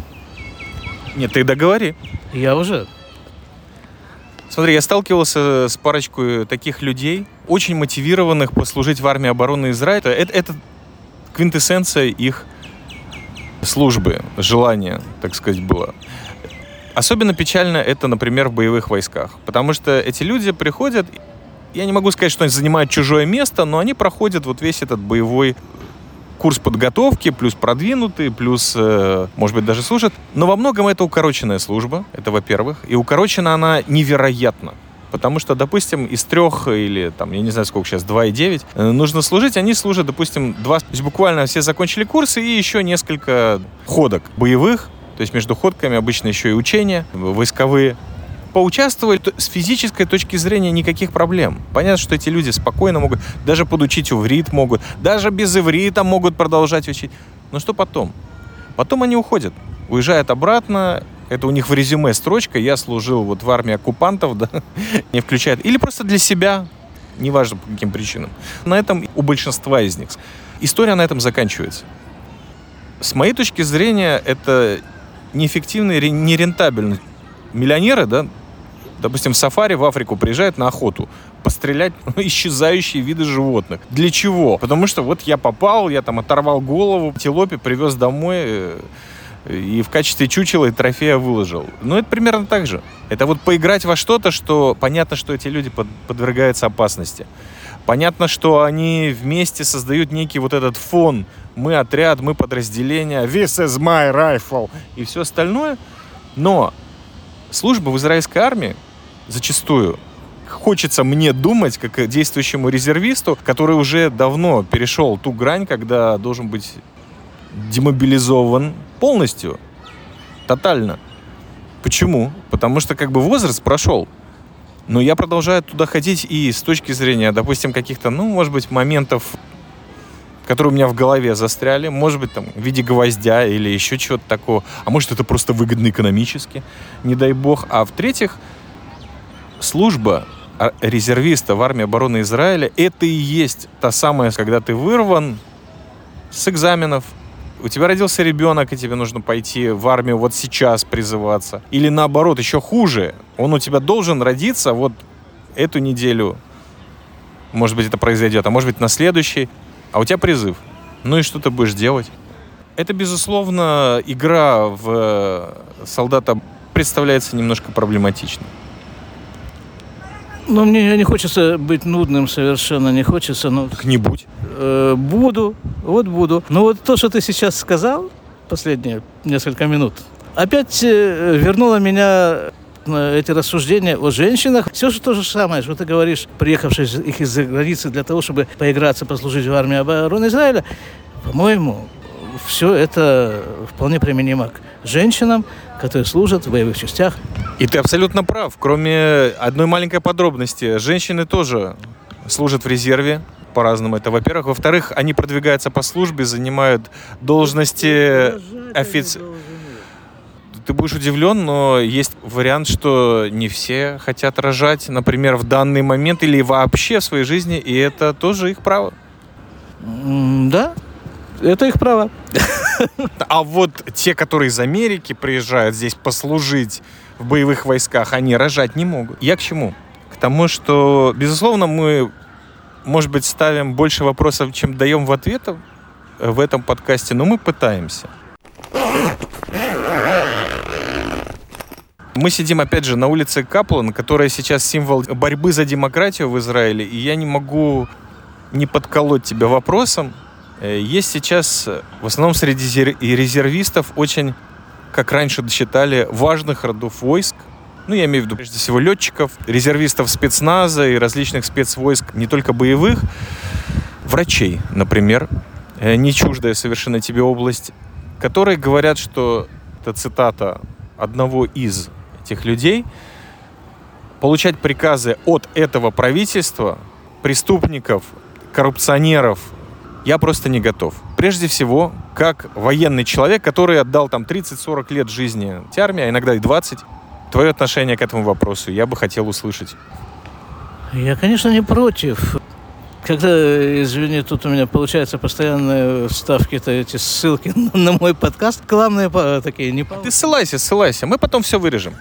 [SPEAKER 1] Нет, ты договори.
[SPEAKER 2] Я уже.
[SPEAKER 1] Смотри, я сталкивался с парочкой таких людей, очень мотивированных послужить в армии обороны Израиля. Это, это квинтэссенция их службы, желания, так сказать, было. Особенно печально это, например, в боевых войсках, потому что эти люди приходят, я не могу сказать, что они занимают чужое место, но они проходят вот весь этот боевой курс подготовки, плюс продвинутый, плюс, э, может быть, даже служат. Но во многом это укороченная служба, это во-первых. И укорочена она невероятно. Потому что, допустим, из трех или, там, я не знаю, сколько сейчас, 2,9, э, нужно служить, они служат, допустим, два... То есть буквально все закончили курсы и еще несколько ходок боевых, то есть между ходками обычно еще и учения войсковые. Поучаствовать с физической точки зрения никаких проблем. Понятно, что эти люди спокойно могут, даже подучить иврит могут, даже без иврита могут продолжать учить. Но что потом? Потом они уходят, уезжают обратно, это у них в резюме строчка, я служил вот в армии оккупантов, (laughs) да, не включает. Или просто для себя, неважно по каким причинам. На этом у большинства из них. История на этом заканчивается. С моей точки зрения, это неэффективно и нерентабельно. Миллионеры, да, допустим, в сафари в Африку приезжают на охоту пострелять ну, (laughs) исчезающие виды животных. Для чего? Потому что вот я попал, я там оторвал голову, тилопи привез домой, э, и в качестве чучела и трофея выложил. Ну, это примерно так же. Это вот поиграть во что-то, что понятно, что эти люди под, подвергаются опасности. Понятно, что они вместе создают некий вот этот фон. Мы отряд, мы подразделение, this is my rifle и все остальное. Но служба в израильской армии зачастую хочется мне думать, как действующему резервисту, который уже давно перешел ту грань, когда должен быть демобилизован полностью, тотально. Почему? Потому что как бы возраст прошел. Но я продолжаю туда ходить и с точки зрения, допустим, каких-то, ну, может быть, моментов, которые у меня в голове застряли, может быть, там, в виде гвоздя или еще чего-то такого, а может, это просто выгодно экономически, не дай бог. А в-третьих, служба резервиста в армии обороны Израиля, это и есть та самая, когда ты вырван с экзаменов, у тебя родился ребенок, и тебе нужно пойти в армию вот сейчас призываться. Или наоборот, еще хуже, он у тебя должен родиться вот эту неделю. Может быть, это произойдет, а может быть, на следующий. А у тебя призыв. Ну и что ты будешь делать? Это, безусловно, игра в э, солдата представляется немножко проблематичной.
[SPEAKER 2] Ну, мне не хочется быть нудным совершенно, не хочется. Но...
[SPEAKER 1] Так не будь.
[SPEAKER 2] Э, буду, вот буду. Но вот то, что ты сейчас сказал, последние несколько минут, опять э, вернуло меня эти рассуждения о женщинах. Все же то же самое, что ты говоришь, приехавшие их из-за границы для того, чтобы поиграться, послужить в армии обороны Израиля. По-моему, все это вполне применимо к женщинам, которые служат в боевых частях.
[SPEAKER 1] И ты абсолютно прав. Кроме одной маленькой подробности, женщины тоже служат в резерве по-разному. Это, во-первых. Во-вторых, они продвигаются по службе, занимают должности офицера. Ты будешь удивлен, но есть вариант, что не все хотят рожать, например, в данный момент или вообще в своей жизни, и это тоже их право.
[SPEAKER 2] Да, это их право.
[SPEAKER 1] А вот те, которые из Америки приезжают здесь послужить в боевых войсках, они рожать не могут. Я к чему? К тому, что, безусловно, мы, может быть, ставим больше вопросов, чем даем в ответов в этом подкасте, но мы пытаемся. Мы сидим, опять же, на улице Каплан, которая сейчас символ борьбы за демократию в Израиле, и я не могу не подколоть тебя вопросом, есть сейчас э, в основном среди резервистов очень, как раньше считали, важных родов войск. Ну, я имею в виду прежде всего летчиков, резервистов спецназа и различных спецвойск, не только боевых, врачей, например, э, не чуждая совершенно тебе область, которые говорят, что, это цитата одного из этих людей, получать приказы от этого правительства, преступников, коррупционеров, я просто не готов. Прежде всего, как военный человек, который отдал там 30-40 лет жизни армии, а иногда и 20, твое отношение к этому вопросу я бы хотел услышать.
[SPEAKER 2] Я, конечно, не против. Когда, извини, тут у меня получается постоянные вставки-то, эти ссылки (laughs) на мой подкаст, главные такие не...
[SPEAKER 1] Ты ссылайся, ссылайся, мы потом все вырежем.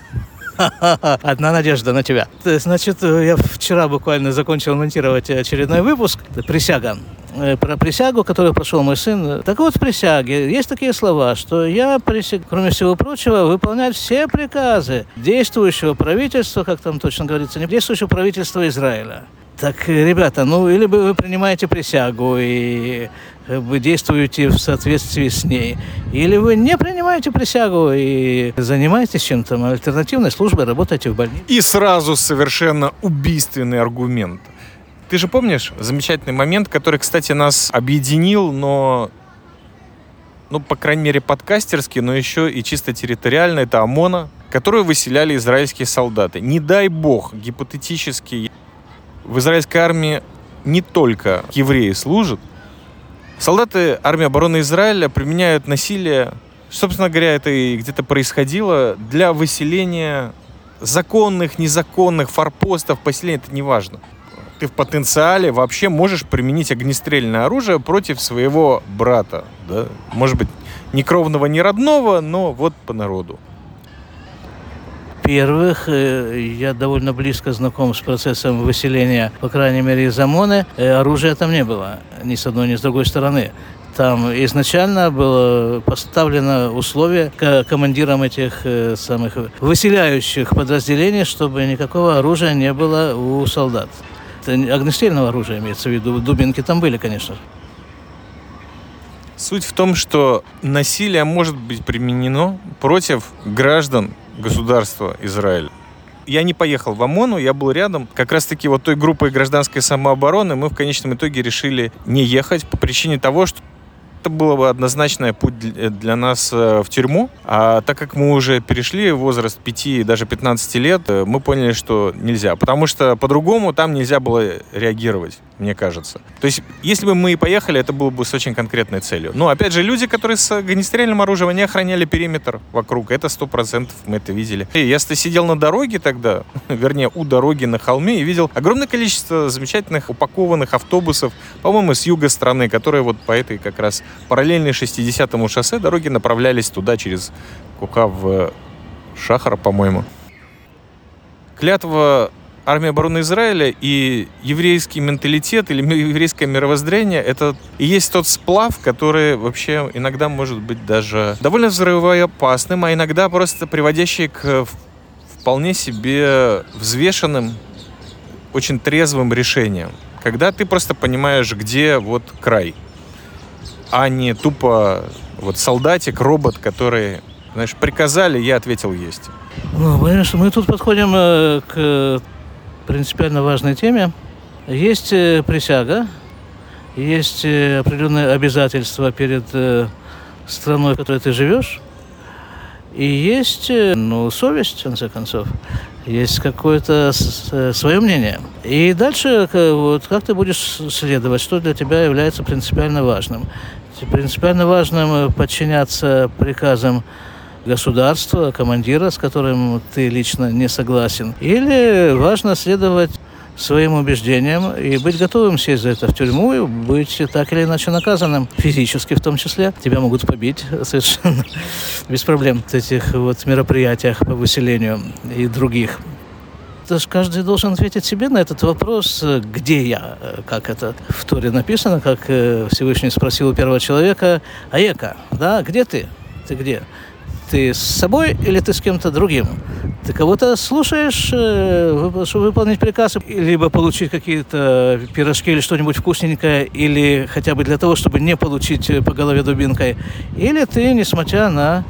[SPEAKER 2] Одна надежда на тебя. Значит, я вчера буквально закончил монтировать очередной выпуск «Присяга». Э, про присягу, которую прошел мой сын. Так вот, в присяге есть такие слова, что я присяг, кроме всего прочего, выполнять все приказы действующего правительства, как там точно говорится, не действующего правительства Израиля. Так, ребята, ну или бы вы принимаете присягу и э, вы действуете в соответствии с ней, или вы не принимаете присягу и занимаетесь чем-то альтернативной службой, работаете в больнице.
[SPEAKER 1] И сразу совершенно убийственный аргумент – ты же помнишь замечательный момент, который, кстати, нас объединил, но ну, по крайней мере, подкастерски, но еще и чисто территориально. Это ОМОНа, которую выселяли израильские солдаты. Не дай бог, гипотетически, в израильской армии не только евреи служат. Солдаты армии обороны Израиля применяют насилие, собственно говоря, это и где-то происходило, для выселения законных, незаконных форпостов, поселений, это не важно. Ты в потенциале вообще можешь применить огнестрельное оружие против своего брата. Да? Может быть, ни кровного, ни родного, но вот по народу.
[SPEAKER 2] Во-первых, э, я довольно близко знаком с процессом выселения, по крайней мере, из ОМОНа. Э, оружия там не было ни с одной, ни с другой стороны. Там изначально было поставлено условие командирам этих э, самых выселяющих подразделений, чтобы никакого оружия не было у солдат. Это огнестрельного оружия имеется в виду. Дубинки там были, конечно.
[SPEAKER 1] Суть в том, что насилие может быть применено против граждан государства Израиль. Я не поехал в ОМОНу, я был рядом. Как раз-таки вот той группой гражданской самообороны мы в конечном итоге решили не ехать по причине того, что это было бы однозначный путь для нас э, в тюрьму. А так как мы уже перешли возраст 5 и даже 15 лет, э, мы поняли, что нельзя. Потому что по-другому там нельзя было реагировать мне кажется. То есть, если бы мы и поехали, это было бы с очень конкретной целью. Но, опять же, люди, которые с огнестрельным оружием, они охраняли периметр вокруг. Это сто процентов мы это видели. И я сидел на дороге тогда, (laughs) вернее, у дороги на холме, и видел огромное количество замечательных упакованных автобусов, по-моему, с юга страны, которые вот по этой как раз параллельной 60-му шоссе дороги направлялись туда через Кука в Шахара, по-моему. Клятва армия обороны Израиля и еврейский менталитет или еврейское мировоззрение — это и есть тот сплав, который вообще иногда может быть даже довольно взрывоопасным, а иногда просто приводящий к вполне себе взвешенным, очень трезвым решениям. Когда ты просто понимаешь, где вот край, а не тупо вот солдатик, робот, который, знаешь, приказали, я ответил есть.
[SPEAKER 2] Ну, понимаешь, мы тут подходим э, к принципиально важной теме. Есть э, присяга, есть э, определенные обязательства перед страной, в которой ты живешь, и есть ну, совесть, в конце концов. Есть какое-то свое мнение. И дальше вот, как ты будешь следовать, что для тебя является принципиально важным. Принципиально важным подчиняться приказам государства, командира, с которым ты лично не согласен. Или важно следовать своим убеждениям и быть готовым сесть за это в тюрьму и быть так или иначе наказанным, физически в том числе. Тебя могут побить совершенно (laughs) без проблем в этих вот мероприятиях по выселению и других. Это же каждый должен ответить себе на этот вопрос, где я, как это в Торе написано, как э, Всевышний спросил у первого человека, Аека, да, где ты? Ты где? Ты с собой или ты с кем-то другим? Ты кого-то слушаешь, э, чтобы выполнить приказ, либо получить какие-то пирожки или что-нибудь вкусненькое, или хотя бы для того, чтобы не получить по голове дубинкой. Или ты, несмотря на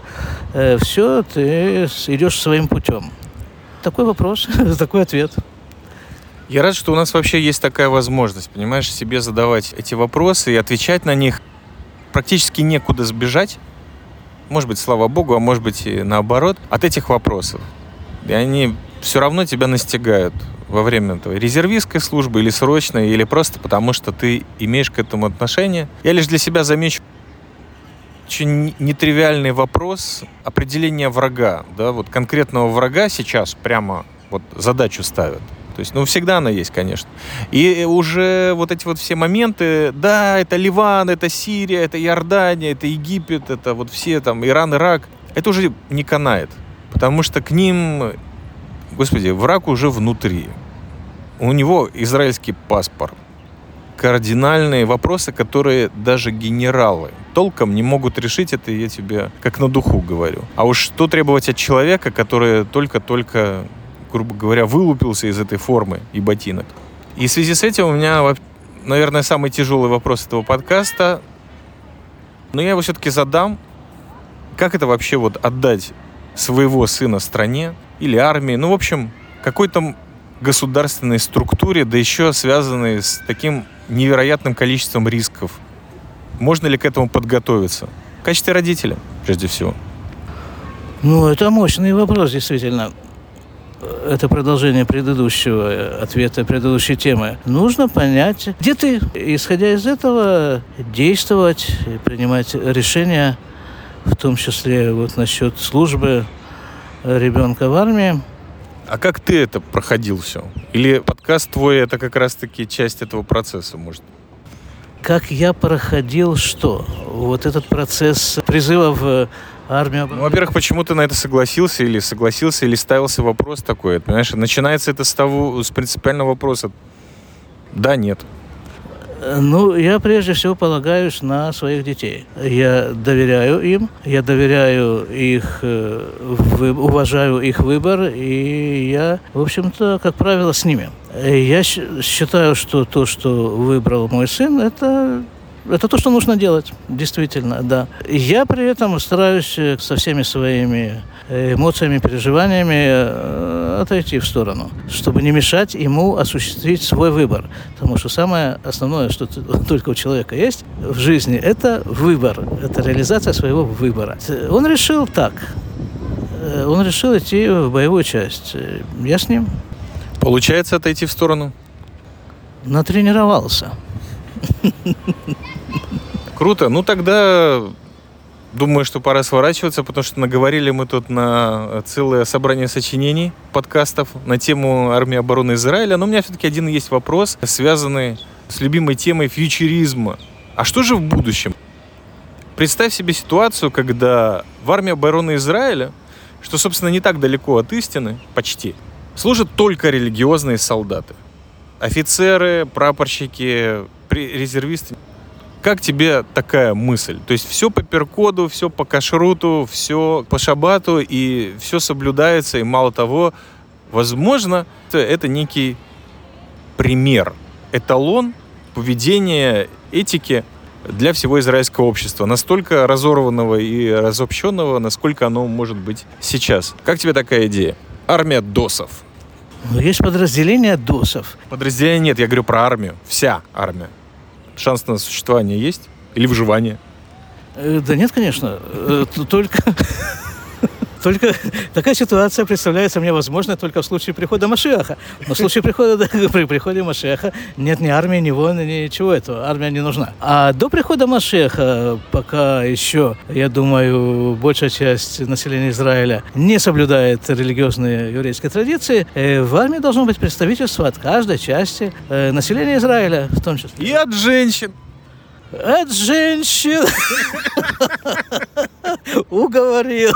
[SPEAKER 2] э, все, ты идешь своим путем. Такой вопрос, (laughs) такой ответ.
[SPEAKER 1] Я рад, что у нас вообще есть такая возможность, понимаешь, себе задавать эти вопросы и отвечать на них. Практически некуда сбежать может быть, слава богу, а может быть и наоборот, от этих вопросов. И они все равно тебя настигают во время этого резервистской службы или срочной, или просто потому, что ты имеешь к этому отношение. Я лишь для себя замечу очень нетривиальный вопрос определения врага. Да? Вот конкретного врага сейчас прямо вот задачу ставят. То есть, ну, всегда она есть, конечно. И уже вот эти вот все моменты, да, это Ливан, это Сирия, это Иордания, это Египет, это вот все там, Иран, Ирак, это уже не канает. Потому что к ним, господи, враг уже внутри. У него израильский паспорт. Кардинальные вопросы, которые даже генералы толком не могут решить, это я тебе как на духу говорю. А уж что требовать от человека, который только-только грубо говоря, вылупился из этой формы и ботинок. И в связи с этим у меня, наверное, самый тяжелый вопрос этого подкаста, но я его все-таки задам. Как это вообще вот отдать своего сына стране или армии, ну, в общем, какой-то государственной структуре, да еще связанной с таким невероятным количеством рисков. Можно ли к этому подготовиться? В качестве родителя, прежде всего.
[SPEAKER 2] Ну, это мощный вопрос, действительно. Это продолжение предыдущего ответа, предыдущей темы. Нужно понять, где ты, исходя из этого, действовать, принимать решения, в том числе вот насчет службы ребенка в армии.
[SPEAKER 1] А как ты это проходил все? Или подкаст твой это как раз-таки часть этого процесса, может?
[SPEAKER 2] Как я проходил что? Вот этот процесс призыва в армию.
[SPEAKER 1] Ну, во-первых, почему ты на это согласился или согласился, или ставился вопрос такой? Понимаешь, начинается это с того, с принципиального вопроса. Да, нет.
[SPEAKER 2] Ну, я прежде всего полагаюсь на своих детей. Я доверяю им, я доверяю их, э, уважаю их выбор, и я, в общем-то, как правило, с ними. Я считаю, что то, что выбрал мой сын, это это то, что нужно делать, действительно, да. Я при этом стараюсь э, со всеми своими э, эмоциями, переживаниями э, отойти в сторону, чтобы не мешать ему осуществить свой выбор. Потому что самое основное, что только у человека есть в жизни, это выбор, это реализация своего выбора. Он решил так. Он решил идти в боевую часть. Я с ним.
[SPEAKER 1] Получается отойти в сторону?
[SPEAKER 2] Натренировался.
[SPEAKER 1] Круто. Ну тогда думаю, что пора сворачиваться, потому что наговорили мы тут на целое собрание сочинений, подкастов на тему армии обороны Израиля. Но у меня все-таки один есть вопрос, связанный с любимой темой фьючеризма. А что же в будущем? Представь себе ситуацию, когда в армии обороны Израиля, что, собственно, не так далеко от истины, почти, служат только религиозные солдаты. Офицеры, прапорщики, резервисты. Как тебе такая мысль? То есть все по перкоду, все по кашруту, все по шабату, и все соблюдается, и мало того, возможно, это некий пример, эталон поведения, этики для всего израильского общества, настолько разорванного и разобщенного, насколько оно может быть сейчас. Как тебе такая идея? Армия досов.
[SPEAKER 2] Ну, есть подразделение досов.
[SPEAKER 1] Подразделения нет, я говорю про армию. Вся армия шанс на существование есть? Или выживание?
[SPEAKER 2] Э, да нет, конечно. Э, только... Только (laughs) такая ситуация представляется мне возможной только в случае прихода Машеха. Но в случае прихода, (laughs) да, при приходе Машеха нет ни армии, ни войны, ничего этого. Армия не нужна. А до прихода Машеха, пока еще, я думаю, большая часть населения Израиля не соблюдает религиозные еврейские традиции, э, в армии должно быть представительство от каждой части населения Израиля в том числе.
[SPEAKER 1] И от женщин.
[SPEAKER 2] От женщин. (laughs) (laughs) Уговорил.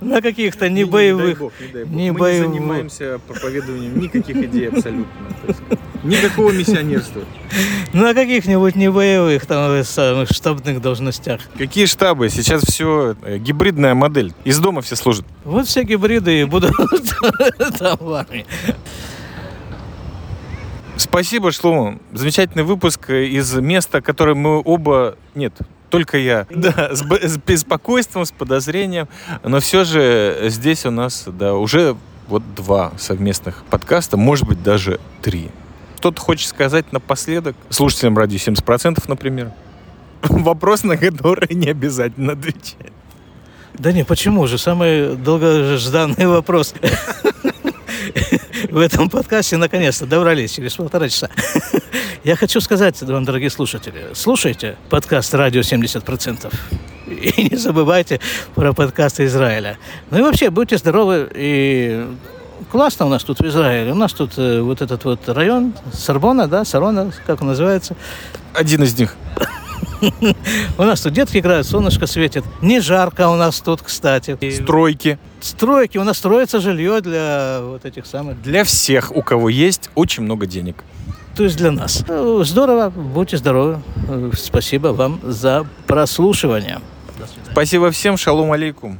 [SPEAKER 2] На каких-то не боевых.
[SPEAKER 1] Не Мы не занимаемся проповедованием никаких идей абсолютно. Никакого миссионерства.
[SPEAKER 2] На каких-нибудь не боевых, там, самых штабных должностях.
[SPEAKER 1] Какие штабы? Сейчас все э, гибридная модель. Из дома все служат.
[SPEAKER 2] Вот все гибриды и будут (laughs) там в армии.
[SPEAKER 1] Спасибо, Шлома. Замечательный выпуск из места, которое мы оба... Нет, только я. Да, с, с беспокойством, с подозрением. Но все же здесь у нас, да, уже вот два совместных подкаста, может быть, даже три. Что-то хочешь сказать напоследок? Слушателям радио 70%, например. (laughs) Вопрос, на который не обязательно отвечать.
[SPEAKER 2] Да не, почему же? Самый долгожданный вопрос (laughs) (laughs) в этом подкасте наконец-то добрались через полтора часа. (laughs) Я хочу сказать вам, дорогие слушатели, слушайте подкаст «Радио 70%». И не забывайте про подкасты Израиля. Ну и вообще, будьте здоровы и классно у нас тут в Израиле. У нас тут э, вот этот вот район Сорбона, да, Сарона, как он называется?
[SPEAKER 1] Один из них. (laughs) (laughs)
[SPEAKER 2] У нас тут детки играют, солнышко светит. Не жарко у нас тут, кстати.
[SPEAKER 1] Стройки.
[SPEAKER 2] Стройки. У нас строится жилье для вот этих самых...
[SPEAKER 1] Для всех, у кого есть очень много денег.
[SPEAKER 2] То есть для нас. Здорово. Будьте здоровы. Спасибо вам за прослушивание.
[SPEAKER 1] Спасибо всем. Шалом алейкум.